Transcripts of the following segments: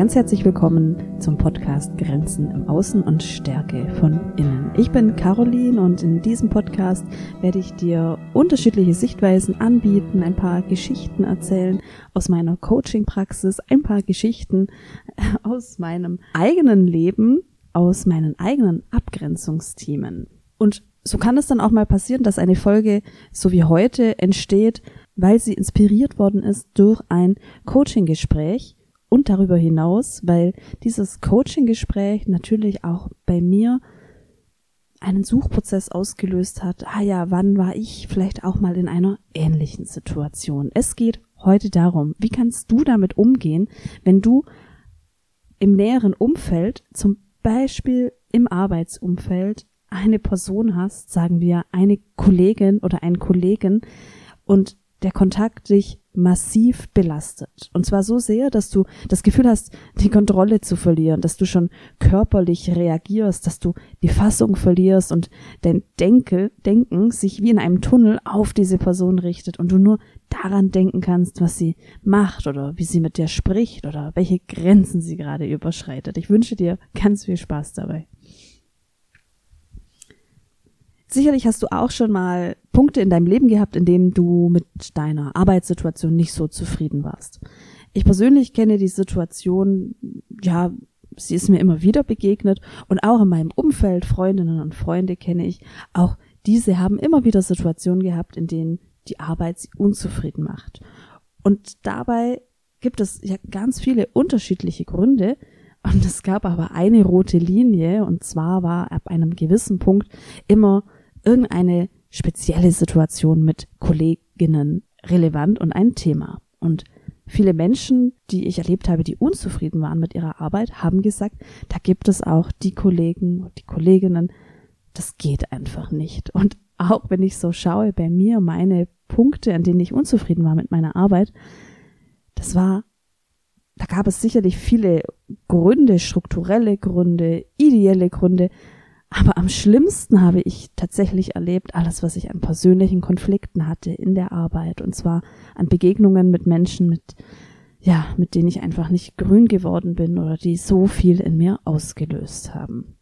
Ganz herzlich willkommen zum Podcast Grenzen im Außen und Stärke von innen. Ich bin Caroline und in diesem Podcast werde ich dir unterschiedliche Sichtweisen anbieten, ein paar Geschichten erzählen aus meiner Coaching-Praxis, ein paar Geschichten aus meinem eigenen Leben, aus meinen eigenen Abgrenzungsthemen. Und so kann es dann auch mal passieren, dass eine Folge so wie heute entsteht, weil sie inspiriert worden ist durch ein Coaching-Gespräch und darüber hinaus, weil dieses Coaching-Gespräch natürlich auch bei mir einen Suchprozess ausgelöst hat. Ah ja, wann war ich vielleicht auch mal in einer ähnlichen Situation? Es geht heute darum, wie kannst du damit umgehen, wenn du im näheren Umfeld, zum Beispiel im Arbeitsumfeld, eine Person hast, sagen wir eine Kollegin oder einen Kollegen und der Kontakt dich massiv belastet. Und zwar so sehr, dass du das Gefühl hast, die Kontrolle zu verlieren, dass du schon körperlich reagierst, dass du die Fassung verlierst und dein Denke, Denken sich wie in einem Tunnel auf diese Person richtet und du nur daran denken kannst, was sie macht oder wie sie mit dir spricht oder welche Grenzen sie gerade überschreitet. Ich wünsche dir ganz viel Spaß dabei. Sicherlich hast du auch schon mal Punkte in deinem Leben gehabt, in denen du mit deiner Arbeitssituation nicht so zufrieden warst. Ich persönlich kenne die Situation, ja, sie ist mir immer wieder begegnet und auch in meinem Umfeld, Freundinnen und Freunde kenne ich, auch diese haben immer wieder Situationen gehabt, in denen die Arbeit sie unzufrieden macht. Und dabei gibt es ja ganz viele unterschiedliche Gründe, und es gab aber eine rote Linie, und zwar war ab einem gewissen Punkt immer irgendeine spezielle Situation mit Kolleginnen relevant und ein Thema. Und viele Menschen, die ich erlebt habe, die unzufrieden waren mit ihrer Arbeit, haben gesagt, da gibt es auch die Kollegen und die Kolleginnen, das geht einfach nicht. Und auch wenn ich so schaue bei mir, meine Punkte, an denen ich unzufrieden war mit meiner Arbeit, das war, da gab es sicherlich viele Gründe, strukturelle Gründe, ideelle Gründe, aber am schlimmsten habe ich tatsächlich erlebt, alles, was ich an persönlichen Konflikten hatte in der Arbeit. Und zwar an Begegnungen mit Menschen, mit, ja, mit denen ich einfach nicht grün geworden bin oder die so viel in mir ausgelöst haben.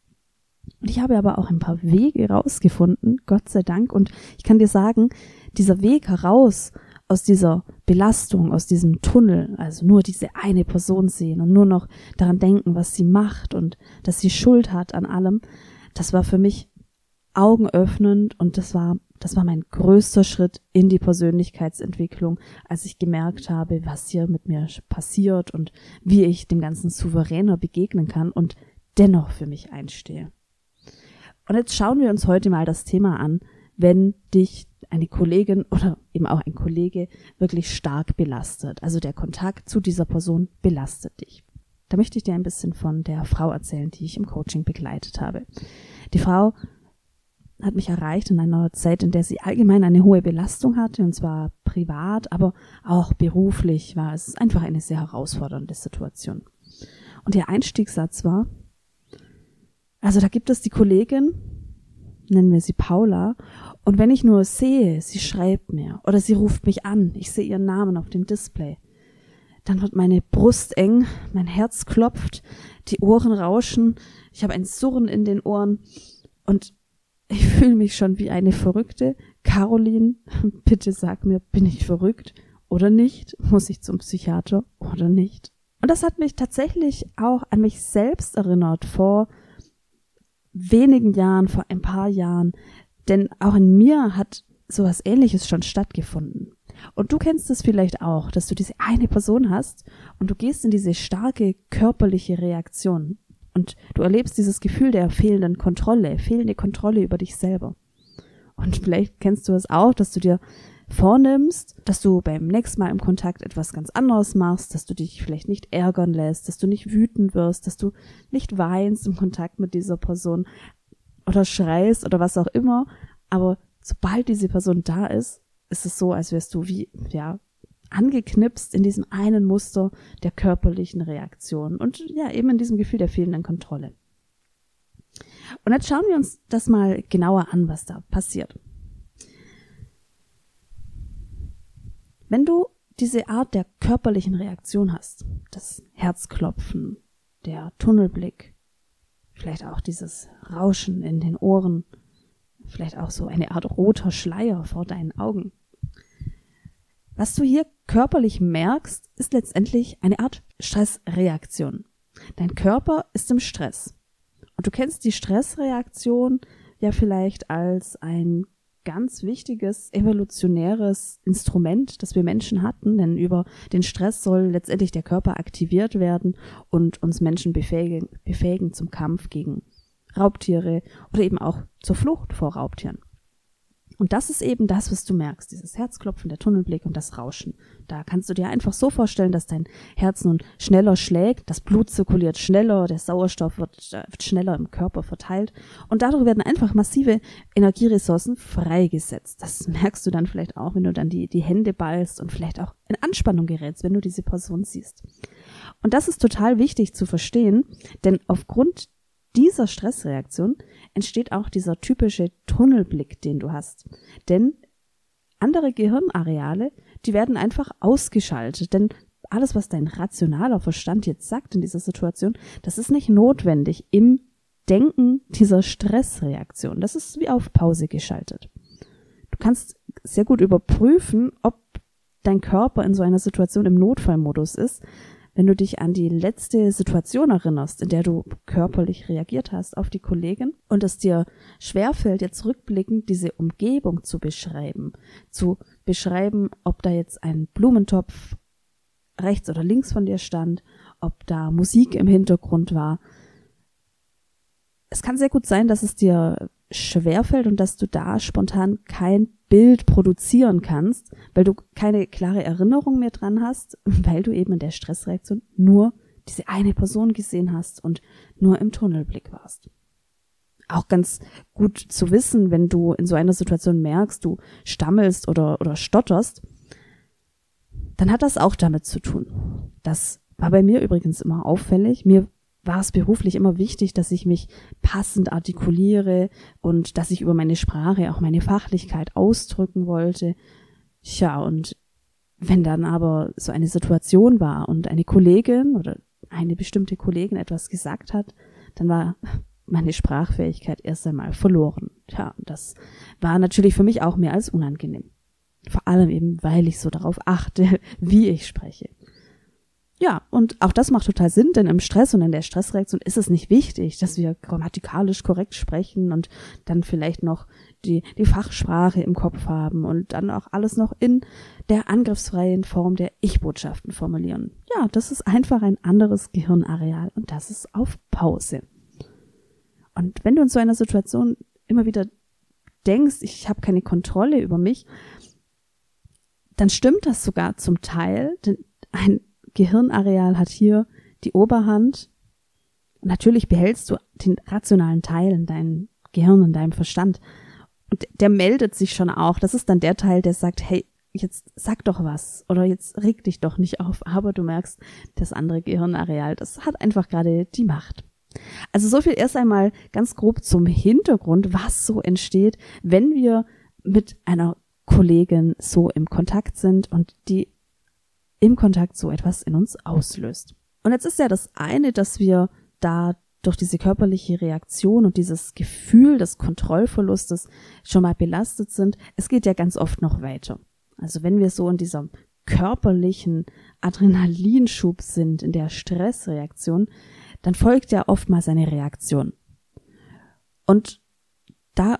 Und ich habe aber auch ein paar Wege rausgefunden, Gott sei Dank. Und ich kann dir sagen, dieser Weg heraus aus dieser Belastung, aus diesem Tunnel, also nur diese eine Person sehen und nur noch daran denken, was sie macht und dass sie Schuld hat an allem, das war für mich augenöffnend und das war, das war mein größter Schritt in die Persönlichkeitsentwicklung, als ich gemerkt habe, was hier mit mir passiert und wie ich dem Ganzen souveräner begegnen kann und dennoch für mich einstehe. Und jetzt schauen wir uns heute mal das Thema an, wenn dich eine Kollegin oder eben auch ein Kollege wirklich stark belastet. Also der Kontakt zu dieser Person belastet dich. Da möchte ich dir ein bisschen von der Frau erzählen, die ich im Coaching begleitet habe. Die Frau hat mich erreicht in einer Zeit, in der sie allgemein eine hohe Belastung hatte, und zwar privat, aber auch beruflich war es einfach eine sehr herausfordernde Situation. Und ihr Einstiegssatz war, also da gibt es die Kollegin, nennen wir sie Paula, und wenn ich nur sehe, sie schreibt mir oder sie ruft mich an, ich sehe ihren Namen auf dem Display, dann wird meine Brust eng, mein Herz klopft, die Ohren rauschen, ich habe ein Surren in den Ohren und ich fühle mich schon wie eine Verrückte. Caroline, bitte sag mir, bin ich verrückt oder nicht? Muss ich zum Psychiater oder nicht? Und das hat mich tatsächlich auch an mich selbst erinnert vor wenigen Jahren, vor ein paar Jahren. Denn auch in mir hat sowas ähnliches schon stattgefunden. Und du kennst es vielleicht auch, dass du diese eine Person hast und du gehst in diese starke körperliche Reaktion und du erlebst dieses Gefühl der fehlenden Kontrolle, fehlende Kontrolle über dich selber. Und vielleicht kennst du es auch, dass du dir vornimmst, dass du beim nächsten Mal im Kontakt etwas ganz anderes machst, dass du dich vielleicht nicht ärgern lässt, dass du nicht wütend wirst, dass du nicht weinst im Kontakt mit dieser Person oder schreist oder was auch immer, aber sobald diese Person da ist, ist es so, als wärst du wie, ja, angeknipst in diesem einen Muster der körperlichen Reaktion und ja, eben in diesem Gefühl der fehlenden Kontrolle. Und jetzt schauen wir uns das mal genauer an, was da passiert. Wenn du diese Art der körperlichen Reaktion hast, das Herzklopfen, der Tunnelblick, vielleicht auch dieses Rauschen in den Ohren, vielleicht auch so eine Art roter Schleier vor deinen Augen. Was du hier körperlich merkst, ist letztendlich eine Art Stressreaktion. Dein Körper ist im Stress. Und du kennst die Stressreaktion ja vielleicht als ein ganz wichtiges evolutionäres Instrument, das wir Menschen hatten, denn über den Stress soll letztendlich der Körper aktiviert werden und uns Menschen befähigen, befähigen zum Kampf gegen Raubtiere oder eben auch zur Flucht vor Raubtieren. Und das ist eben das, was du merkst, dieses Herzklopfen, der Tunnelblick und das Rauschen. Da kannst du dir einfach so vorstellen, dass dein Herz nun schneller schlägt, das Blut zirkuliert schneller, der Sauerstoff wird, äh, wird schneller im Körper verteilt und dadurch werden einfach massive Energieressourcen freigesetzt. Das merkst du dann vielleicht auch, wenn du dann die, die Hände ballst und vielleicht auch in Anspannung gerätst, wenn du diese Person siehst. Und das ist total wichtig zu verstehen, denn aufgrund dieser Stressreaktion entsteht auch dieser typische Tunnelblick, den du hast. Denn andere Gehirnareale, die werden einfach ausgeschaltet. Denn alles, was dein rationaler Verstand jetzt sagt in dieser Situation, das ist nicht notwendig im Denken dieser Stressreaktion. Das ist wie auf Pause geschaltet. Du kannst sehr gut überprüfen, ob dein Körper in so einer Situation im Notfallmodus ist, wenn du dich an die letzte Situation erinnerst, in der du körperlich reagiert hast auf die Kollegin und es dir schwerfällt, jetzt rückblickend diese Umgebung zu beschreiben, zu beschreiben, ob da jetzt ein Blumentopf rechts oder links von dir stand, ob da Musik im Hintergrund war. Es kann sehr gut sein, dass es dir schwerfällt und dass du da spontan kein Bild produzieren kannst, weil du keine klare Erinnerung mehr dran hast, weil du eben in der Stressreaktion nur diese eine Person gesehen hast und nur im Tunnelblick warst. Auch ganz gut zu wissen, wenn du in so einer Situation merkst, du stammelst oder, oder stotterst, dann hat das auch damit zu tun. Das war bei mir übrigens immer auffällig. Mir war es beruflich immer wichtig, dass ich mich passend artikuliere und dass ich über meine Sprache auch meine Fachlichkeit ausdrücken wollte. Tja, und wenn dann aber so eine Situation war und eine Kollegin oder eine bestimmte Kollegin etwas gesagt hat, dann war meine Sprachfähigkeit erst einmal verloren. Tja, das war natürlich für mich auch mehr als unangenehm. Vor allem eben, weil ich so darauf achte, wie ich spreche. Ja, und auch das macht total Sinn, denn im Stress und in der Stressreaktion ist es nicht wichtig, dass wir grammatikalisch korrekt sprechen und dann vielleicht noch die, die Fachsprache im Kopf haben und dann auch alles noch in der angriffsfreien Form der Ich-Botschaften formulieren. Ja, das ist einfach ein anderes Gehirnareal und das ist auf Pause. Und wenn du in so einer Situation immer wieder denkst, ich habe keine Kontrolle über mich, dann stimmt das sogar zum Teil, denn ein Gehirnareal hat hier die Oberhand. Natürlich behältst du den rationalen Teil in deinem Gehirn, in deinem Verstand. Und der meldet sich schon auch. Das ist dann der Teil, der sagt, hey, jetzt sag doch was oder jetzt reg dich doch nicht auf. Aber du merkst, das andere Gehirnareal, das hat einfach gerade die Macht. Also so viel erst einmal ganz grob zum Hintergrund, was so entsteht, wenn wir mit einer Kollegin so im Kontakt sind und die im Kontakt so etwas in uns auslöst. Und jetzt ist ja das eine, dass wir da durch diese körperliche Reaktion und dieses Gefühl des Kontrollverlustes schon mal belastet sind. Es geht ja ganz oft noch weiter. Also wenn wir so in diesem körperlichen Adrenalinschub sind, in der Stressreaktion, dann folgt ja oftmals eine Reaktion. Und da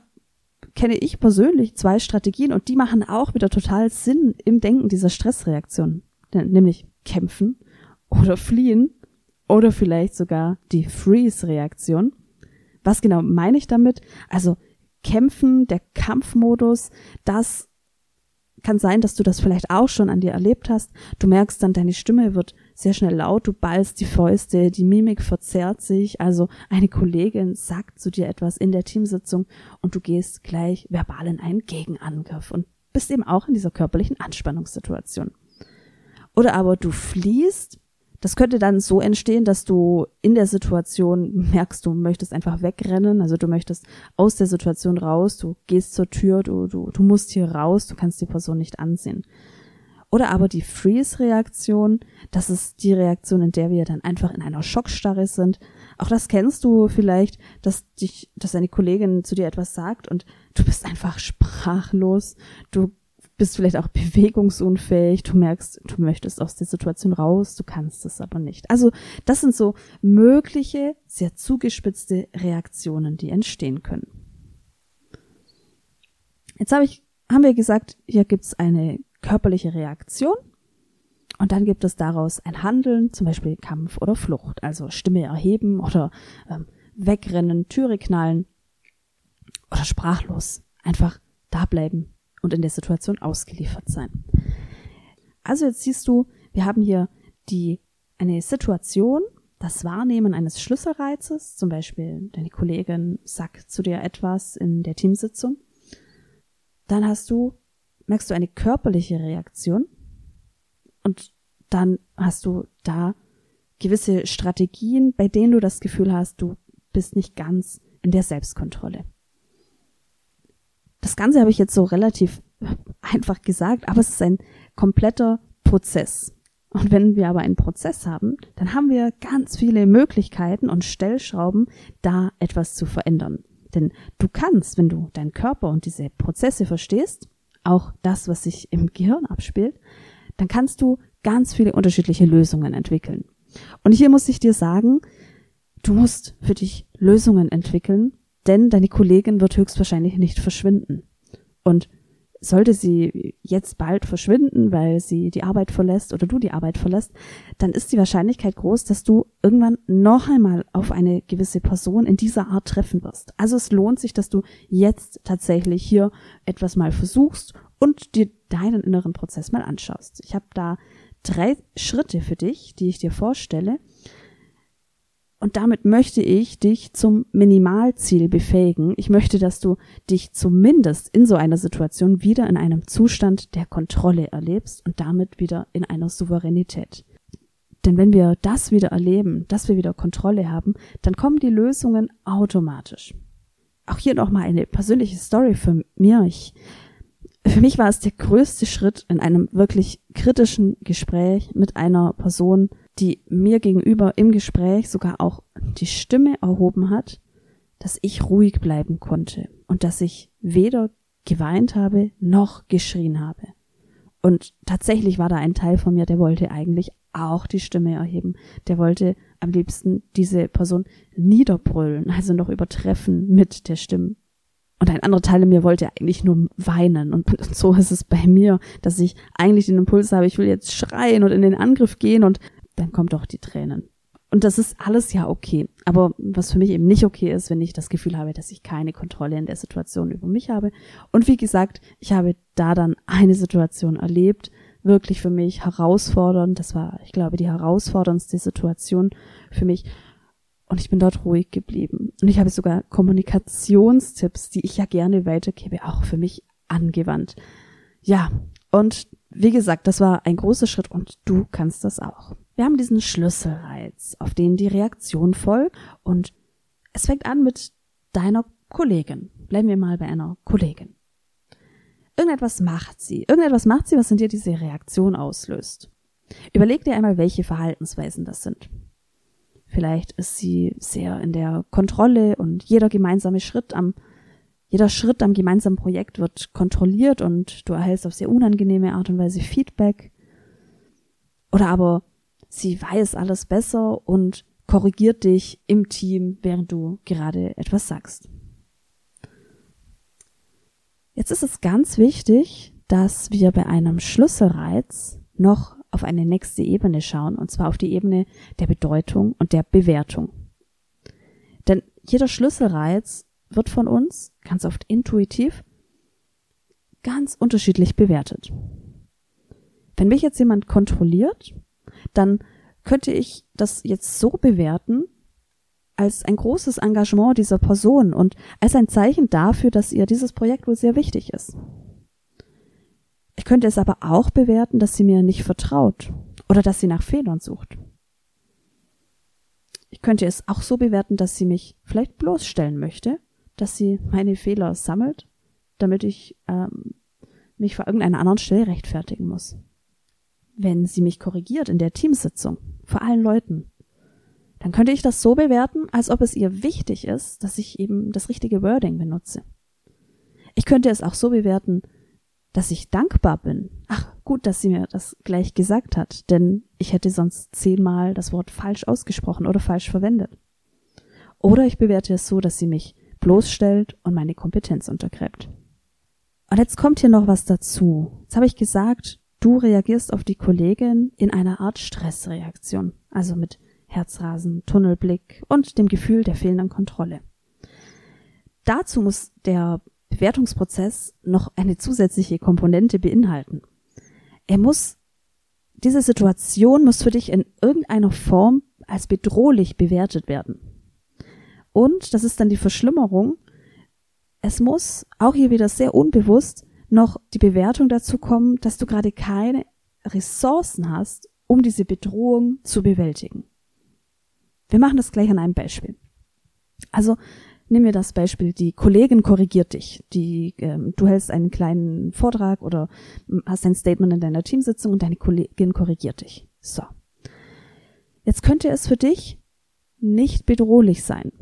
kenne ich persönlich zwei Strategien und die machen auch wieder total Sinn im Denken dieser Stressreaktion nämlich kämpfen oder fliehen oder vielleicht sogar die Freeze-Reaktion. Was genau meine ich damit? Also kämpfen, der Kampfmodus, das kann sein, dass du das vielleicht auch schon an dir erlebt hast. Du merkst dann, deine Stimme wird sehr schnell laut, du ballst die Fäuste, die Mimik verzerrt sich, also eine Kollegin sagt zu dir etwas in der Teamsitzung und du gehst gleich verbal in einen Gegenangriff und bist eben auch in dieser körperlichen Anspannungssituation. Oder aber du fliehst. Das könnte dann so entstehen, dass du in der Situation merkst, du möchtest einfach wegrennen, also du möchtest aus der Situation raus, du gehst zur Tür, du, du, du musst hier raus, du kannst die Person nicht ansehen. Oder aber die Freeze-Reaktion, das ist die Reaktion, in der wir dann einfach in einer Schockstarre sind. Auch das kennst du vielleicht, dass dich, dass eine Kollegin zu dir etwas sagt und du bist einfach sprachlos. Du bist vielleicht auch bewegungsunfähig. Du merkst, du möchtest aus der Situation raus, du kannst es aber nicht. Also, das sind so mögliche, sehr zugespitzte Reaktionen, die entstehen können. Jetzt habe ich, haben wir gesagt, hier gibt es eine körperliche Reaktion. Und dann gibt es daraus ein Handeln, zum Beispiel Kampf oder Flucht, also Stimme erheben oder ähm, wegrennen, Türe knallen oder sprachlos einfach da bleiben und in der Situation ausgeliefert sein. Also jetzt siehst du, wir haben hier die eine Situation, das Wahrnehmen eines Schlüsselreizes, zum Beispiel deine Kollegin sagt zu dir etwas in der Teamsitzung, dann hast du merkst du eine körperliche Reaktion und dann hast du da gewisse Strategien, bei denen du das Gefühl hast, du bist nicht ganz in der Selbstkontrolle. Das Ganze habe ich jetzt so relativ einfach gesagt, aber es ist ein kompletter Prozess. Und wenn wir aber einen Prozess haben, dann haben wir ganz viele Möglichkeiten und Stellschrauben, da etwas zu verändern. Denn du kannst, wenn du deinen Körper und diese Prozesse verstehst, auch das, was sich im Gehirn abspielt, dann kannst du ganz viele unterschiedliche Lösungen entwickeln. Und hier muss ich dir sagen, du musst für dich Lösungen entwickeln, denn deine Kollegin wird höchstwahrscheinlich nicht verschwinden. Und sollte sie jetzt bald verschwinden, weil sie die Arbeit verlässt oder du die Arbeit verlässt, dann ist die Wahrscheinlichkeit groß, dass du irgendwann noch einmal auf eine gewisse Person in dieser Art treffen wirst. Also es lohnt sich, dass du jetzt tatsächlich hier etwas mal versuchst und dir deinen inneren Prozess mal anschaust. Ich habe da drei Schritte für dich, die ich dir vorstelle, und damit möchte ich dich zum Minimalziel befähigen. Ich möchte, dass du dich zumindest in so einer Situation wieder in einem Zustand der Kontrolle erlebst und damit wieder in einer Souveränität. Denn wenn wir das wieder erleben, dass wir wieder Kontrolle haben, dann kommen die Lösungen automatisch. Auch hier noch mal eine persönliche Story für mir. Ich, für mich war es der größte Schritt in einem wirklich kritischen Gespräch mit einer Person, die mir gegenüber im Gespräch sogar auch die Stimme erhoben hat, dass ich ruhig bleiben konnte und dass ich weder geweint habe noch geschrien habe. Und tatsächlich war da ein Teil von mir, der wollte eigentlich auch die Stimme erheben. Der wollte am liebsten diese Person niederbrüllen, also noch übertreffen mit der Stimme. Und ein anderer Teil in mir wollte eigentlich nur weinen. Und so ist es bei mir, dass ich eigentlich den Impuls habe, ich will jetzt schreien und in den Angriff gehen und dann kommt doch die Tränen. Und das ist alles ja okay. Aber was für mich eben nicht okay ist, wenn ich das Gefühl habe, dass ich keine Kontrolle in der Situation über mich habe. Und wie gesagt, ich habe da dann eine Situation erlebt, wirklich für mich herausfordernd. Das war, ich glaube, die herausforderndste Situation für mich. Und ich bin dort ruhig geblieben. Und ich habe sogar Kommunikationstipps, die ich ja gerne weitergebe, auch für mich angewandt. Ja, und wie gesagt, das war ein großer Schritt und du kannst das auch. Wir haben diesen Schlüsselreiz, auf den die Reaktion folgt und es fängt an mit deiner Kollegin. Bleiben wir mal bei einer Kollegin. Irgendetwas macht sie. Irgendetwas macht sie, was in dir diese Reaktion auslöst. Überleg dir einmal, welche Verhaltensweisen das sind. Vielleicht ist sie sehr in der Kontrolle und jeder gemeinsame Schritt am, jeder Schritt am gemeinsamen Projekt wird kontrolliert und du erhältst auf sehr unangenehme Art und Weise Feedback. Oder aber sie weiß alles besser und korrigiert dich im Team, während du gerade etwas sagst. Jetzt ist es ganz wichtig, dass wir bei einem Schlüsselreiz noch auf eine nächste Ebene schauen, und zwar auf die Ebene der Bedeutung und der Bewertung. Denn jeder Schlüsselreiz wird von uns ganz oft intuitiv ganz unterschiedlich bewertet. Wenn mich jetzt jemand kontrolliert, dann könnte ich das jetzt so bewerten, als ein großes Engagement dieser Person und als ein Zeichen dafür, dass ihr dieses Projekt wohl sehr wichtig ist. Ich könnte es aber auch bewerten, dass sie mir nicht vertraut oder dass sie nach Fehlern sucht. Ich könnte es auch so bewerten, dass sie mich vielleicht bloßstellen möchte, dass sie meine Fehler sammelt, damit ich ähm, mich vor irgendeiner anderen Stelle rechtfertigen muss. Wenn sie mich korrigiert in der Teamsitzung vor allen Leuten, dann könnte ich das so bewerten, als ob es ihr wichtig ist, dass ich eben das richtige Wording benutze. Ich könnte es auch so bewerten, dass ich dankbar bin. Ach, gut, dass sie mir das gleich gesagt hat, denn ich hätte sonst zehnmal das Wort falsch ausgesprochen oder falsch verwendet. Oder ich bewerte es so, dass sie mich bloßstellt und meine Kompetenz untergräbt. Und jetzt kommt hier noch was dazu. Jetzt habe ich gesagt, du reagierst auf die Kollegin in einer Art Stressreaktion, also mit Herzrasen, Tunnelblick und dem Gefühl der fehlenden Kontrolle. Dazu muss der Bewertungsprozess noch eine zusätzliche Komponente beinhalten. Er muss, diese Situation muss für dich in irgendeiner Form als bedrohlich bewertet werden. Und, das ist dann die Verschlimmerung, es muss auch hier wieder sehr unbewusst noch die Bewertung dazu kommen, dass du gerade keine Ressourcen hast, um diese Bedrohung zu bewältigen. Wir machen das gleich an einem Beispiel. Also Nimm mir das Beispiel, die Kollegin korrigiert dich. Die, ähm, du hältst einen kleinen Vortrag oder hast ein Statement in deiner Teamsitzung und deine Kollegin korrigiert dich. So. Jetzt könnte es für dich nicht bedrohlich sein.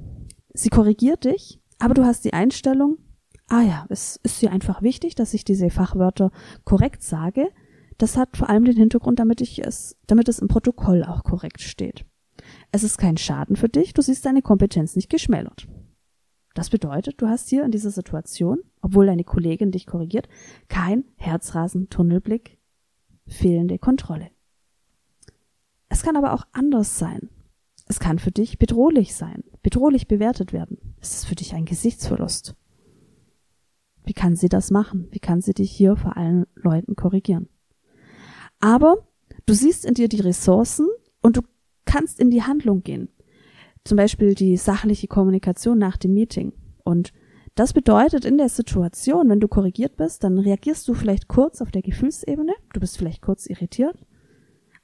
Sie korrigiert dich, aber du hast die Einstellung, ah ja, es ist dir einfach wichtig, dass ich diese Fachwörter korrekt sage. Das hat vor allem den Hintergrund, damit ich es, damit es im Protokoll auch korrekt steht. Es ist kein Schaden für dich, du siehst deine Kompetenz nicht geschmälert. Das bedeutet, du hast hier in dieser Situation, obwohl deine Kollegin dich korrigiert, kein Herzrasen, Tunnelblick, fehlende Kontrolle. Es kann aber auch anders sein. Es kann für dich bedrohlich sein, bedrohlich bewertet werden. Es ist für dich ein Gesichtsverlust. Wie kann sie das machen? Wie kann sie dich hier vor allen Leuten korrigieren? Aber du siehst in dir die Ressourcen und du kannst in die Handlung gehen zum Beispiel die sachliche Kommunikation nach dem Meeting. Und das bedeutet in der Situation, wenn du korrigiert bist, dann reagierst du vielleicht kurz auf der Gefühlsebene, du bist vielleicht kurz irritiert,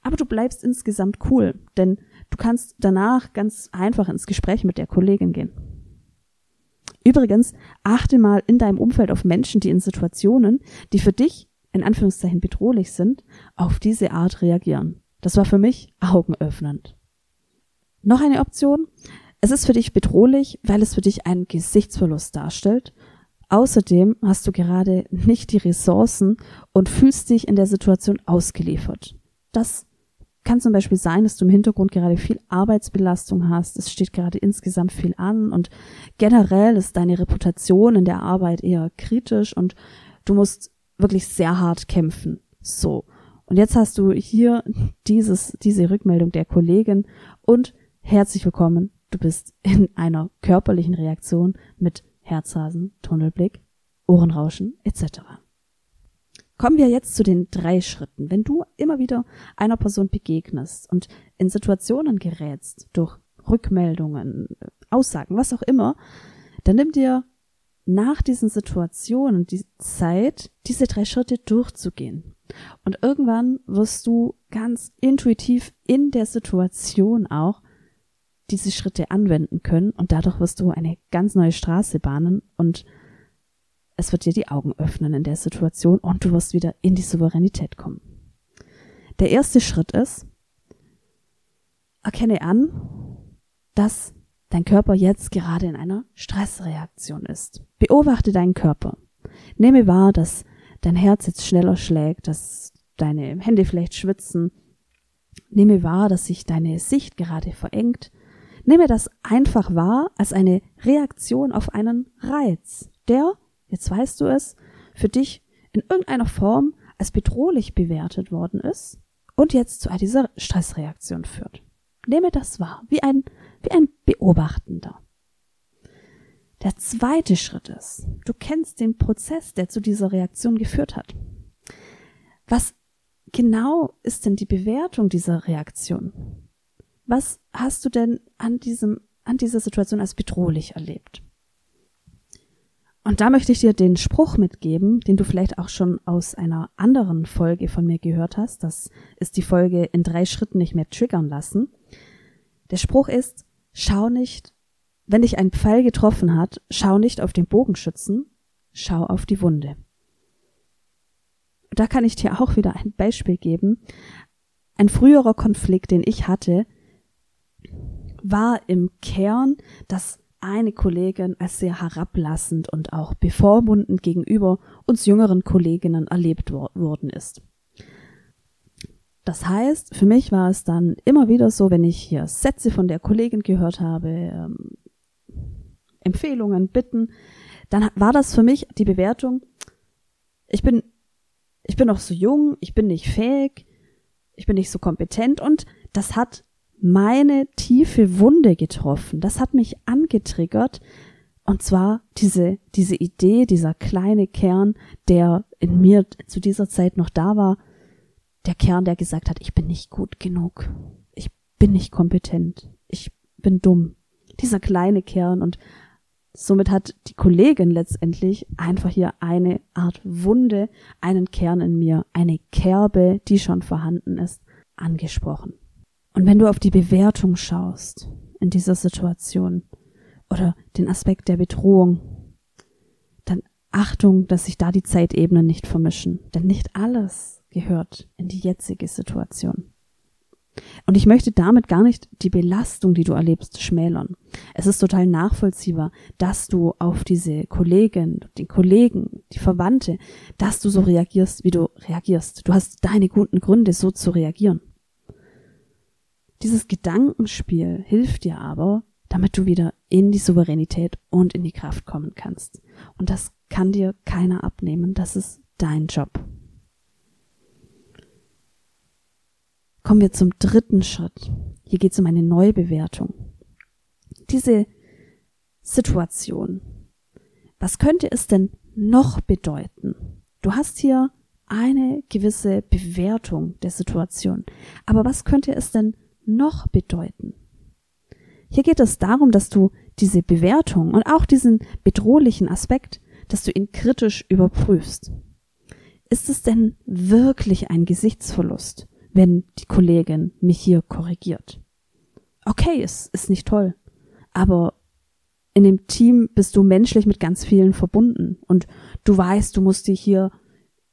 aber du bleibst insgesamt cool, denn du kannst danach ganz einfach ins Gespräch mit der Kollegin gehen. Übrigens, achte mal in deinem Umfeld auf Menschen, die in Situationen, die für dich in Anführungszeichen bedrohlich sind, auf diese Art reagieren. Das war für mich augenöffnend. Noch eine Option. Es ist für dich bedrohlich, weil es für dich einen Gesichtsverlust darstellt. Außerdem hast du gerade nicht die Ressourcen und fühlst dich in der Situation ausgeliefert. Das kann zum Beispiel sein, dass du im Hintergrund gerade viel Arbeitsbelastung hast, es steht gerade insgesamt viel an und generell ist deine Reputation in der Arbeit eher kritisch und du musst wirklich sehr hart kämpfen. So. Und jetzt hast du hier dieses, diese Rückmeldung der Kollegin und Herzlich willkommen. Du bist in einer körperlichen Reaktion mit Herzrasen, Tunnelblick, Ohrenrauschen etc. Kommen wir jetzt zu den drei Schritten. Wenn du immer wieder einer Person begegnest und in Situationen gerätst durch Rückmeldungen, Aussagen, was auch immer, dann nimm dir nach diesen Situationen die Zeit, diese drei Schritte durchzugehen. Und irgendwann wirst du ganz intuitiv in der Situation auch diese Schritte anwenden können und dadurch wirst du eine ganz neue Straße bahnen und es wird dir die Augen öffnen in der Situation und du wirst wieder in die Souveränität kommen. Der erste Schritt ist, erkenne an, dass dein Körper jetzt gerade in einer Stressreaktion ist. Beobachte deinen Körper. Nehme wahr, dass dein Herz jetzt schneller schlägt, dass deine Hände vielleicht schwitzen. Nehme wahr, dass sich deine Sicht gerade verengt, Nehme das einfach wahr als eine Reaktion auf einen Reiz, der, jetzt weißt du es, für dich in irgendeiner Form als bedrohlich bewertet worden ist und jetzt zu dieser Stressreaktion führt. Nehme das wahr, wie ein, wie ein Beobachtender. Der zweite Schritt ist, du kennst den Prozess, der zu dieser Reaktion geführt hat. Was genau ist denn die Bewertung dieser Reaktion? Was hast du denn an diesem, an dieser Situation als bedrohlich erlebt? Und da möchte ich dir den Spruch mitgeben, den du vielleicht auch schon aus einer anderen Folge von mir gehört hast. Das ist die Folge in drei Schritten nicht mehr triggern lassen. Der Spruch ist, schau nicht, wenn dich ein Pfeil getroffen hat, schau nicht auf den Bogenschützen, schau auf die Wunde. da kann ich dir auch wieder ein Beispiel geben. Ein früherer Konflikt, den ich hatte, war im Kern, dass eine Kollegin als sehr herablassend und auch bevormundend gegenüber uns jüngeren Kolleginnen erlebt worden ist. Das heißt, für mich war es dann immer wieder so, wenn ich hier Sätze von der Kollegin gehört habe, ähm, Empfehlungen, Bitten, dann war das für mich die Bewertung, ich bin, ich bin noch so jung, ich bin nicht fähig, ich bin nicht so kompetent und das hat meine tiefe Wunde getroffen. Das hat mich angetriggert. Und zwar diese, diese Idee, dieser kleine Kern, der in mir zu dieser Zeit noch da war, der Kern, der gesagt hat, ich bin nicht gut genug. Ich bin nicht kompetent. Ich bin dumm. Dieser kleine Kern und somit hat die Kollegin letztendlich einfach hier eine Art Wunde, einen Kern in mir, eine Kerbe, die schon vorhanden ist, angesprochen. Und wenn du auf die Bewertung schaust in dieser Situation oder den Aspekt der Bedrohung, dann Achtung, dass sich da die Zeitebenen nicht vermischen, denn nicht alles gehört in die jetzige Situation. Und ich möchte damit gar nicht die Belastung, die du erlebst, schmälern. Es ist total nachvollziehbar, dass du auf diese Kollegin, den Kollegen, die Verwandte, dass du so reagierst, wie du reagierst. Du hast deine guten Gründe, so zu reagieren. Dieses Gedankenspiel hilft dir aber, damit du wieder in die Souveränität und in die Kraft kommen kannst. Und das kann dir keiner abnehmen. Das ist dein Job. Kommen wir zum dritten Schritt. Hier geht es um eine Neubewertung. Diese Situation. Was könnte es denn noch bedeuten? Du hast hier eine gewisse Bewertung der Situation. Aber was könnte es denn noch bedeuten? Hier geht es darum, dass du diese Bewertung und auch diesen bedrohlichen Aspekt, dass du ihn kritisch überprüfst. Ist es denn wirklich ein Gesichtsverlust? wenn die Kollegin mich hier korrigiert. Okay, es ist nicht toll, aber in dem Team bist du menschlich mit ganz vielen verbunden und du weißt, du musst dich hier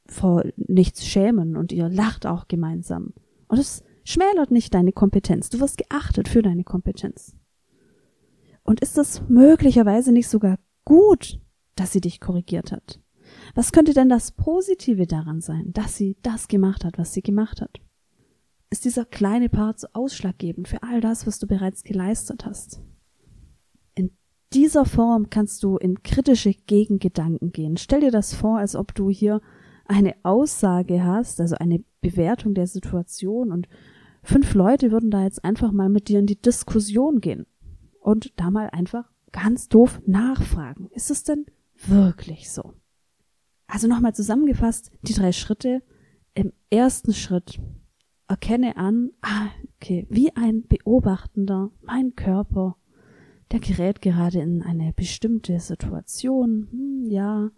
vor nichts schämen und ihr lacht auch gemeinsam. Und es schmälert nicht deine Kompetenz. Du wirst geachtet für deine Kompetenz. Und ist es möglicherweise nicht sogar gut, dass sie dich korrigiert hat? Was könnte denn das Positive daran sein, dass sie das gemacht hat, was sie gemacht hat? ist dieser kleine Part so ausschlaggebend für all das, was du bereits geleistet hast. In dieser Form kannst du in kritische Gegengedanken gehen. Stell dir das vor, als ob du hier eine Aussage hast, also eine Bewertung der Situation und fünf Leute würden da jetzt einfach mal mit dir in die Diskussion gehen und da mal einfach ganz doof nachfragen. Ist es denn wirklich so? Also nochmal zusammengefasst, die drei Schritte. Im ersten Schritt erkenne an, ah, okay, wie ein Beobachtender, mein Körper, der gerät gerade in eine bestimmte Situation, hm, ja,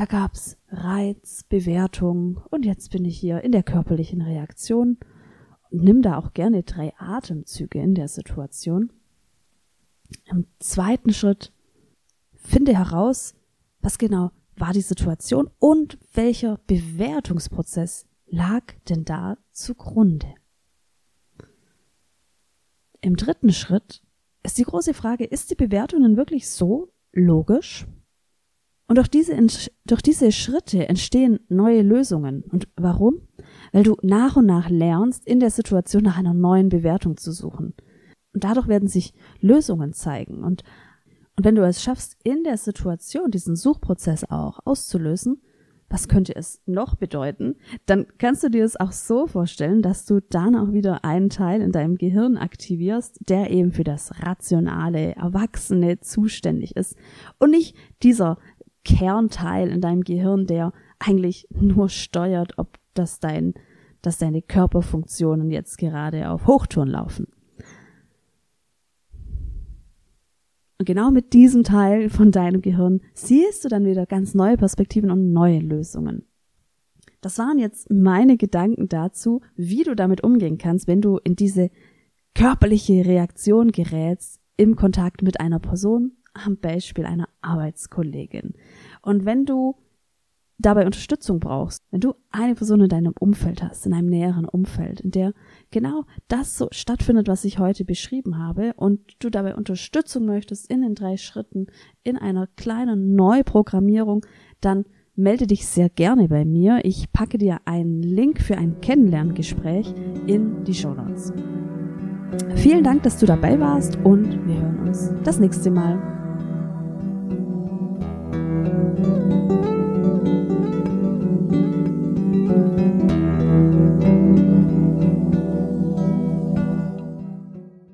da gab's Reiz, Bewertung und jetzt bin ich hier in der körperlichen Reaktion. Nimm da auch gerne drei Atemzüge in der Situation. Im zweiten Schritt finde heraus, was genau war die Situation und welcher Bewertungsprozess lag denn da zugrunde? Im dritten Schritt ist die große Frage, ist die Bewertung denn wirklich so logisch? Und durch diese, durch diese Schritte entstehen neue Lösungen. Und warum? Weil du nach und nach lernst, in der Situation nach einer neuen Bewertung zu suchen. Und dadurch werden sich Lösungen zeigen. Und, und wenn du es schaffst, in der Situation diesen Suchprozess auch auszulösen, was könnte es noch bedeuten, dann kannst du dir es auch so vorstellen, dass du dann auch wieder einen Teil in deinem Gehirn aktivierst, der eben für das rationale, erwachsene zuständig ist und nicht dieser Kernteil in deinem Gehirn, der eigentlich nur steuert, ob das dein, dass deine Körperfunktionen jetzt gerade auf Hochtouren laufen. Und genau mit diesem Teil von deinem Gehirn siehst du dann wieder ganz neue Perspektiven und neue Lösungen. Das waren jetzt meine Gedanken dazu, wie du damit umgehen kannst, wenn du in diese körperliche Reaktion gerätst im Kontakt mit einer Person, am Beispiel einer Arbeitskollegin. Und wenn du dabei Unterstützung brauchst, wenn du eine Person in deinem Umfeld hast, in einem näheren Umfeld, in der genau das so stattfindet, was ich heute beschrieben habe und du dabei Unterstützung möchtest in den drei Schritten, in einer kleinen Neuprogrammierung, dann melde dich sehr gerne bei mir. Ich packe dir einen Link für ein Kennenlerngespräch in die Show Notes. Vielen Dank, dass du dabei warst und wir hören uns das nächste Mal. Thank you.